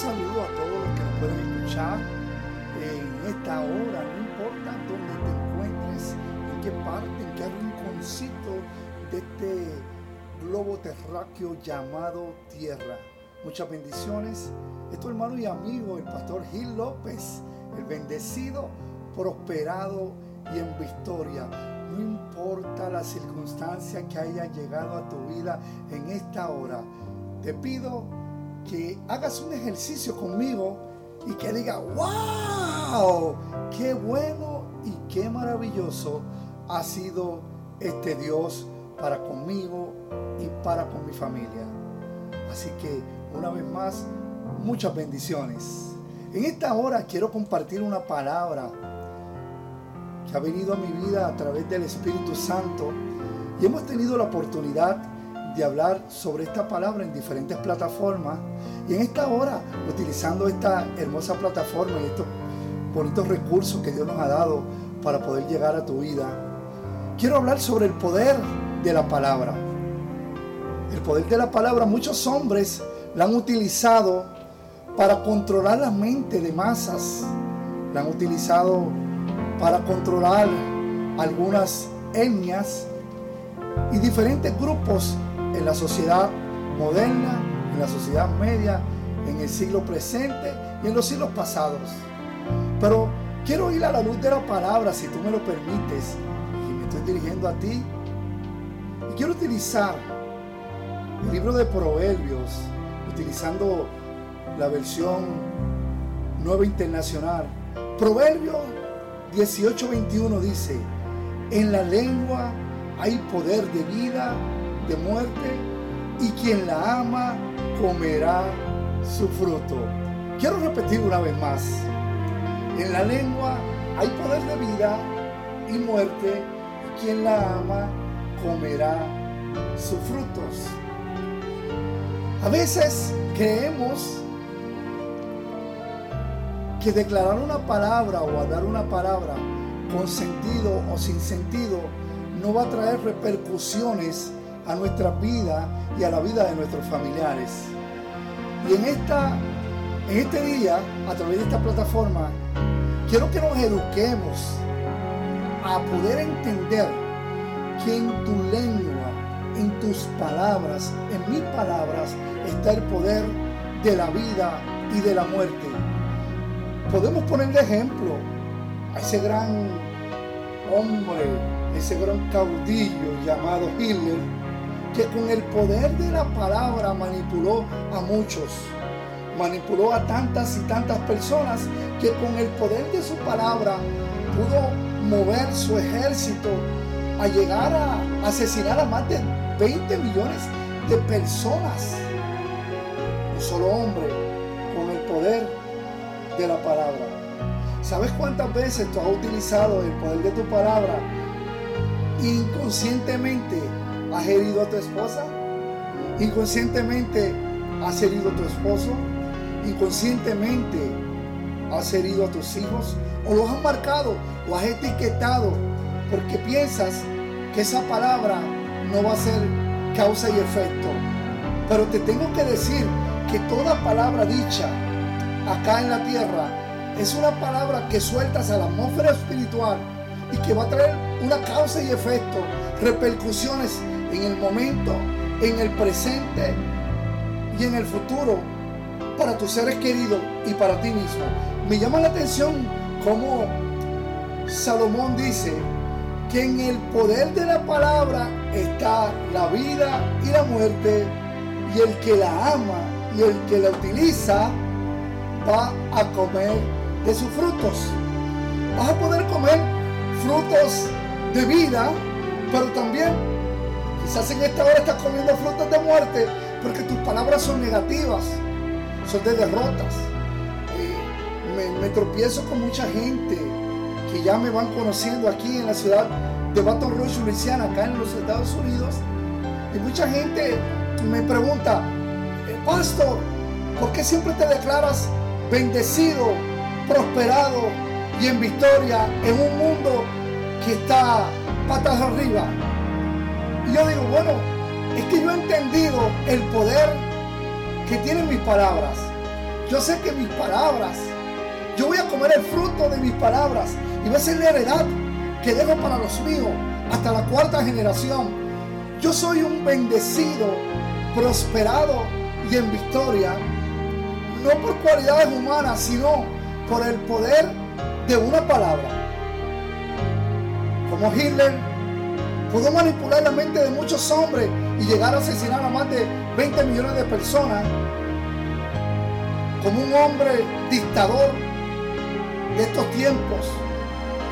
saludo a todos los que nos pueden escuchar en esta hora, no importa dónde te encuentres, en qué parte, en qué rinconcito de este globo terráqueo llamado Tierra. Muchas bendiciones. Es tu hermano y amigo, el pastor Gil López, el bendecido, prosperado y en victoria. No importa la circunstancia que haya llegado a tu vida en esta hora, te pido que hagas un ejercicio conmigo y que diga, wow, qué bueno y qué maravilloso ha sido este Dios para conmigo y para con mi familia. Así que una vez más, muchas bendiciones. En esta hora quiero compartir una palabra que ha venido a mi vida a través del Espíritu Santo y hemos tenido la oportunidad de hablar sobre esta palabra en diferentes plataformas. Y en esta hora, utilizando esta hermosa plataforma y estos bonitos recursos que Dios nos ha dado para poder llegar a tu vida, quiero hablar sobre el poder de la palabra. El poder de la palabra, muchos hombres la han utilizado para controlar la mente de masas. La han utilizado para controlar algunas etnias y diferentes grupos en la sociedad moderna, en la sociedad media, en el siglo presente y en los siglos pasados. Pero quiero ir a la luz de la palabra, si tú me lo permites, y me estoy dirigiendo a ti. Y quiero utilizar el libro de Proverbios, utilizando la versión nueva internacional. Proverbio 18:21 dice, en la lengua hay poder de vida de muerte y quien la ama comerá su fruto. Quiero repetir una vez más. En la lengua hay poder de vida y muerte y quien la ama comerá sus frutos. A veces creemos que declarar una palabra o hablar una palabra con sentido o sin sentido no va a traer repercusiones a nuestra vida y a la vida de nuestros familiares. Y en, esta, en este día, a través de esta plataforma, quiero que nos eduquemos a poder entender que en tu lengua, en tus palabras, en mis palabras, está el poder de la vida y de la muerte. Podemos poner de ejemplo a ese gran hombre, ese gran caudillo llamado Hitler, que con el poder de la palabra manipuló a muchos. Manipuló a tantas y tantas personas que con el poder de su palabra pudo mover su ejército a llegar a asesinar a más de 20 millones de personas. Un solo hombre con el poder de la palabra. ¿Sabes cuántas veces tú has utilizado el poder de tu palabra inconscientemente ¿Has herido a tu esposa? Inconscientemente has herido a tu esposo. Inconscientemente has herido a tus hijos. O los has marcado o has etiquetado porque piensas que esa palabra no va a ser causa y efecto. Pero te tengo que decir que toda palabra dicha acá en la tierra es una palabra que sueltas a la atmósfera espiritual y que va a traer una causa y efecto, repercusiones en el momento, en el presente y en el futuro para tus seres queridos y para ti mismo. Me llama la atención cómo Salomón dice que en el poder de la palabra está la vida y la muerte y el que la ama y el que la utiliza va a comer de sus frutos. Vas a poder comer frutos de vida, pero también Quizás en esta hora estás comiendo frutas de muerte porque tus palabras son negativas, son de derrotas. Eh, me, tropiezo con mucha gente que ya me van conociendo aquí en la ciudad de Baton Rouge, Louisiana, acá en los Estados Unidos. Y mucha gente me pregunta, eh, pastor, ¿por qué siempre te declaras bendecido, prosperado y en victoria en un mundo que está patas arriba? Y yo digo, bueno, es que yo he entendido el poder que tienen mis palabras. Yo sé que mis palabras, yo voy a comer el fruto de mis palabras y va a ser la heredad que dejo para los míos hasta la cuarta generación. Yo soy un bendecido, prosperado y en victoria, no por cualidades humanas, sino por el poder de una palabra. Como Hitler pudo manipular la mente de muchos hombres y llegar a asesinar a más de 20 millones de personas, como un hombre dictador de estos tiempos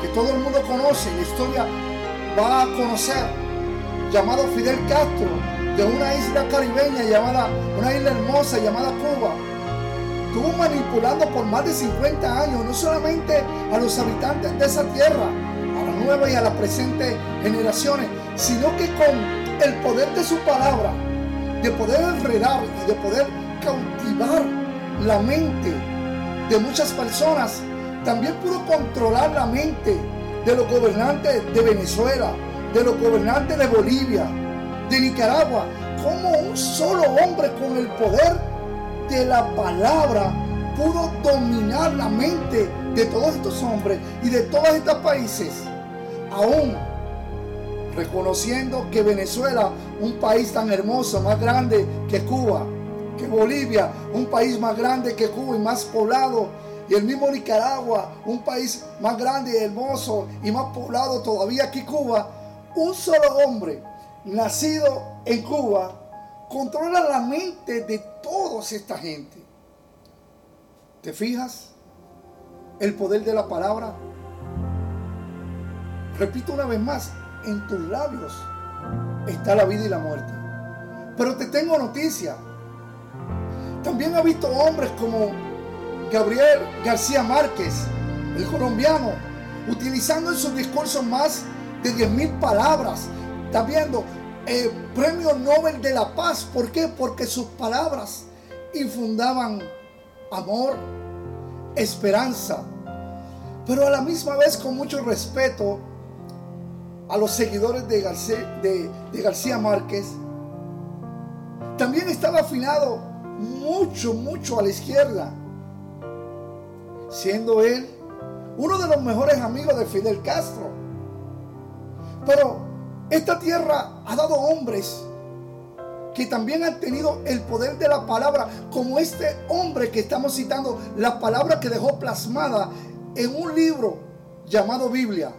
que todo el mundo conoce, la historia va a conocer, llamado Fidel Castro, de una isla caribeña llamada, una isla hermosa llamada Cuba. Estuvo manipulando por más de 50 años, no solamente a los habitantes de esa tierra, a la nueva y a las presentes generaciones, sino que con el poder de su palabra, de poder enredar y de poder cautivar la mente de muchas personas, también pudo controlar la mente de los gobernantes de Venezuela, de los gobernantes de Bolivia, de Nicaragua, como un solo hombre con el poder de la palabra pudo dominar la mente de todos estos hombres y de todos estos países, aún reconociendo que Venezuela, un país tan hermoso, más grande que Cuba, que Bolivia, un país más grande que Cuba y más poblado, y el mismo Nicaragua, un país más grande y hermoso y más poblado todavía que Cuba, un solo hombre nacido en Cuba controla la mente de toda esta gente. ¿Te fijas? El poder de la palabra. Repito una vez más, en tus labios está la vida y la muerte. Pero te tengo noticia. También ha visto hombres como Gabriel García Márquez, el colombiano, utilizando en sus discursos más de 10.000 palabras. Está viendo, eh, premio Nobel de la Paz. ¿Por qué? Porque sus palabras infundaban amor, esperanza, pero a la misma vez con mucho respeto a los seguidores de García, de García Márquez. También estaba afinado mucho, mucho a la izquierda siendo él uno de los mejores amigos de Fidel Castro. Pero esta tierra ha dado hombres que también han tenido el poder de la palabra, como este hombre que estamos citando, la palabra que dejó plasmada en un libro llamado Biblia.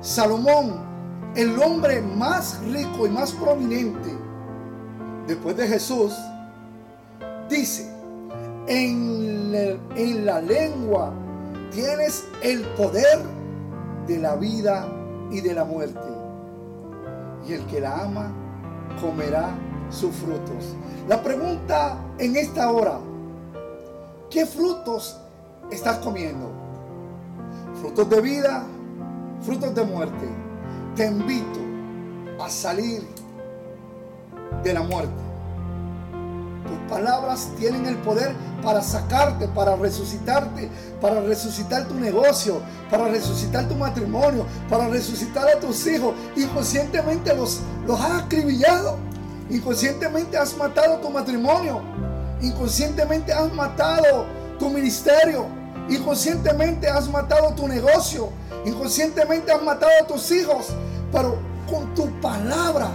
Salomón, el hombre más rico y más prominente después de Jesús, dice, en, la lengua tienes el poder de la vida y de la muerte. Y el que la ama comerá sus frutos. La pregunta en esta hora, ¿qué frutos estás comiendo? ¿Frutos de vida? ¿Frutos de muerte? Te invito a salir de la muerte tus palabras tienen el poder para sacarte, para resucitarte, para resucitar tu negocio, para resucitar tu matrimonio, para resucitar a tus hijos. Inconscientemente los, los has acribillado. Inconscientemente has matado tu matrimonio. Inconscientemente has matado tu ministerio. Inconscientemente has matado tu negocio. Inconscientemente has matado a tus hijos. Pero con tu palabra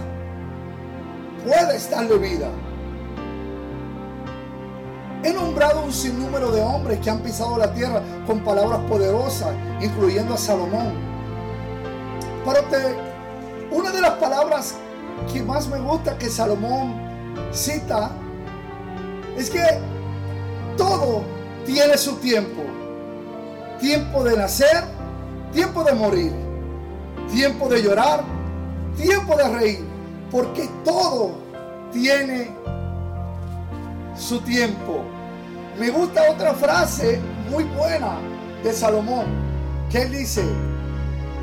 puedes darle vida. He nombrado un sinnúmero de hombres que han pisado la tierra con palabras poderosas, incluyendo a Salomón. Pero una de las palabras que más me gusta que Salomón cita es que todo tiene su tiempo. Tiempo de nacer, tiempo de morir, tiempo de llorar, tiempo de reír, porque todo tiene su tiempo. Me gusta otra frase muy buena de Salomón, que él dice,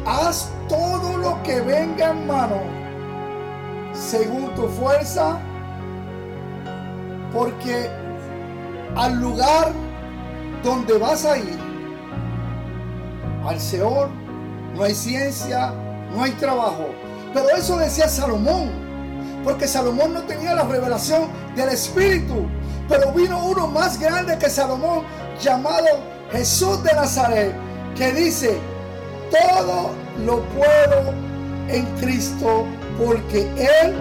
haz todo lo que venga en mano según tu fuerza, porque al lugar donde vas a ir, al Señor, no hay ciencia, no hay trabajo. Pero eso decía Salomón, porque Salomón no tenía la revelación del Espíritu, Pero vino uno más grande que Salomón, llamado Jesús de Nazaret, que dice, todo lo puedo en Cristo porque Él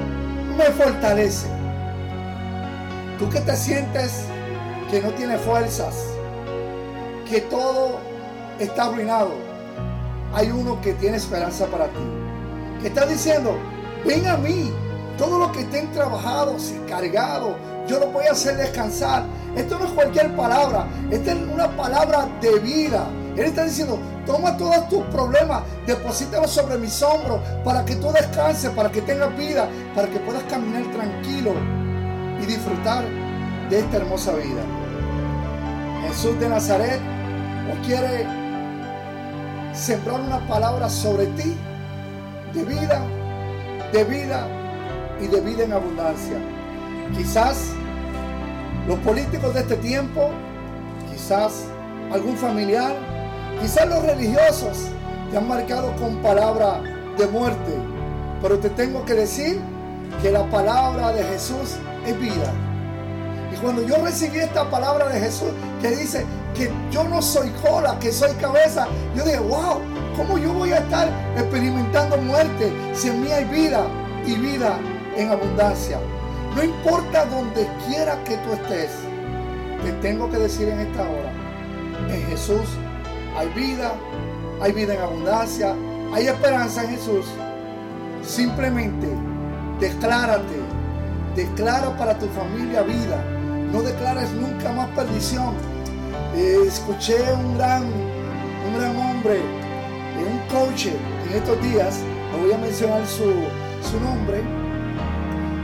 me fortalece. Tú que te sientes que no tienes fuerzas, que todo está arruinado, hay uno que tiene esperanza para ti. Que está diciendo, ven a mí, todo lo que estén trabajados y cargados, yo lo voy a hacer descansar. Esto no es cualquier palabra, esta es una palabra de vida. Él está diciendo, toma todos tus problemas, deposítalos sobre mis hombros para que tú descanses, para que tengas vida, para que puedas caminar tranquilo y disfrutar de esta hermosa vida. Jesús de Nazaret os quiere sembrar una palabra sobre ti de vida, de vida y de vida en abundancia. Quizás los políticos de este tiempo, quizás algún familiar, quizás los religiosos te han marcado con palabra de muerte. Pero te tengo que decir que la palabra de Jesús es vida. Cuando yo recibí esta palabra de Jesús que dice que yo no soy cola, que soy cabeza, yo dije, wow, ¿cómo yo voy a estar experimentando muerte si en mí hay vida y vida en abundancia? No importa donde quiera que tú estés, te tengo que decir en esta hora, en Jesús hay vida, hay vida en abundancia, hay esperanza en Jesús. Simplemente declárate, declara para tu familia vida, no declares nunca más perdición. Eh, escuché un gran, un gran hombre, eh, un coach en estos días, no voy a mencionar su, su nombre,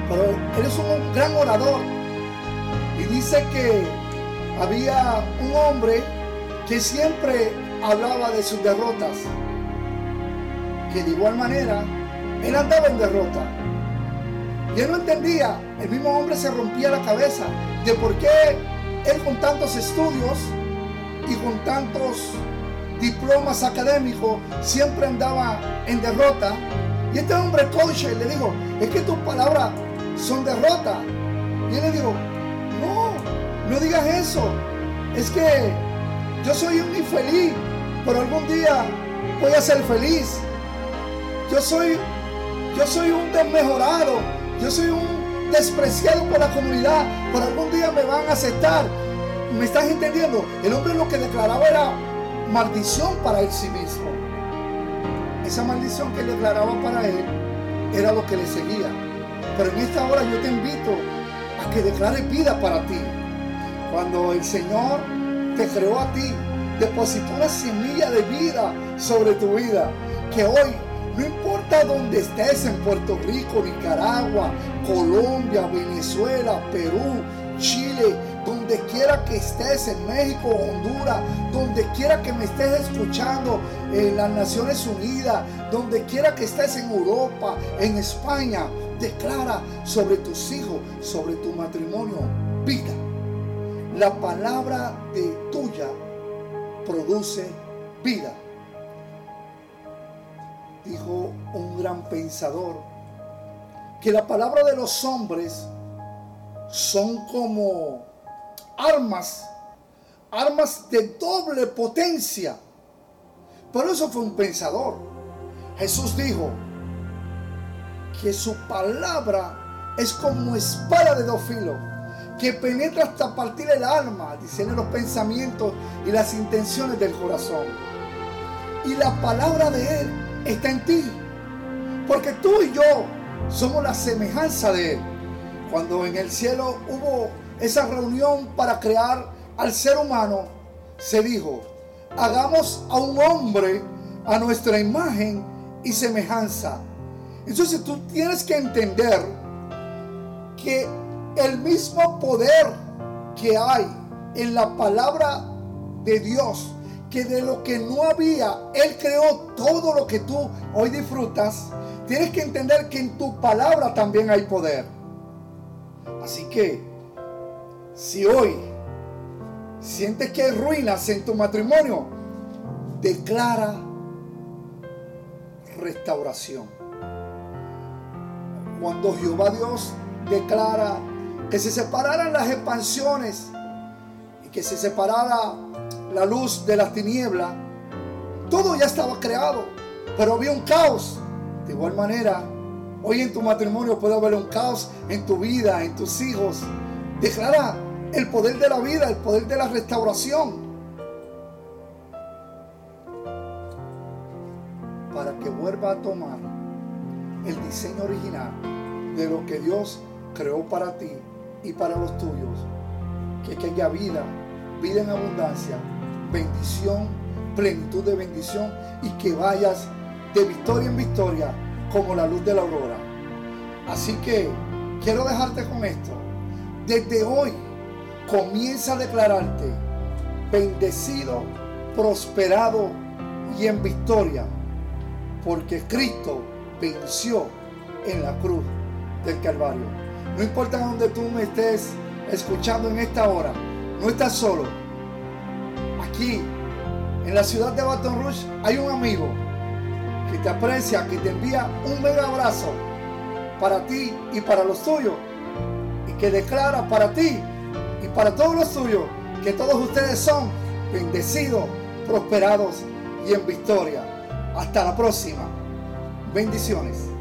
pero él es un gran orador. Y dice que había un hombre que siempre hablaba de sus derrotas. Que de igual manera, él andaba en derrota. Y él no entendía, el mismo hombre se rompía la cabeza de por qué él con tantos estudios y con tantos diplomas académicos siempre andaba en derrota. Y este hombre coach le dijo, es que tus palabras son derrota. Y él le dijo, no, no digas eso. Es que yo soy un infeliz, pero algún día voy a ser feliz. Yo soy, yo soy un desmejorado. Yo soy un despreciado por la comunidad, pero algún día me van a aceptar. ¿Me estás entendiendo? El hombre lo que declaraba era maldición para él sí mismo. Esa maldición que declaraba para él era lo que le seguía. Pero en esta hora yo te invito a que declares vida para ti. Cuando el Señor te creó a ti, depositó una semilla de vida sobre tu vida. Que hoy, no importa dónde estés, en Puerto Rico, Nicaragua, Colombia, Venezuela, Perú, Chile, donde quiera que estés, en México, Honduras, donde quiera que me estés escuchando, en las Naciones Unidas, donde quiera que estés en Europa, en España, declara sobre tus hijos, sobre tu matrimonio, vida. La palabra de tuya produce vida. Dijo un gran pensador que la palabra de los hombres son como armas, armas de doble potencia. Pero eso fue un pensador. Jesús dijo que su palabra es como espada de dos filos, que penetra hasta partir el alma, diciendo los pensamientos y las intenciones del corazón. Y la palabra de Él está en ti, porque tú y yo somos la semejanza de Él. Cuando en el cielo hubo esa reunión para crear al ser humano, se dijo, hagamos a un hombre a nuestra imagen y semejanza. Entonces tú tienes que entender que el mismo poder que hay en la palabra de Dios, que de lo que no había, Él creó todo lo que tú hoy disfrutas, tienes que entender que en tu palabra también hay poder. Así que, si hoy sientes que hay ruinas en tu matrimonio, declara restauración. Cuando Jehová Dios declara que se separaran las expansiones y que se separara la luz de las tinieblas. Todo ya estaba creado, pero había un caos. De igual manera, hoy en tu matrimonio puede haber un caos en tu vida, en tus hijos. Declara el poder de la vida, el poder de la restauración. Para que vuelva a tomar el diseño original de lo que Dios creó para ti y para los tuyos. Que, que haya vida, vida en abundancia, bendición, plenitud de bendición y que vayas de victoria en victoria como la luz de la aurora. Así que quiero dejarte con esto. Desde hoy comienza a declararte bendecido, prosperado y en victoria, porque Cristo venció en la cruz del Calvario. No importa dónde tú me estés escuchando en esta hora, no estás solo. Aquí, en la ciudad de Baton Rouge, hay un amigo que te aprecia, que te envía un mega abrazo para ti y para los tuyos, y que declara para ti y para todos los tuyos que todos ustedes son bendecidos, prosperados y en victoria. Hasta la próxima. Bendiciones.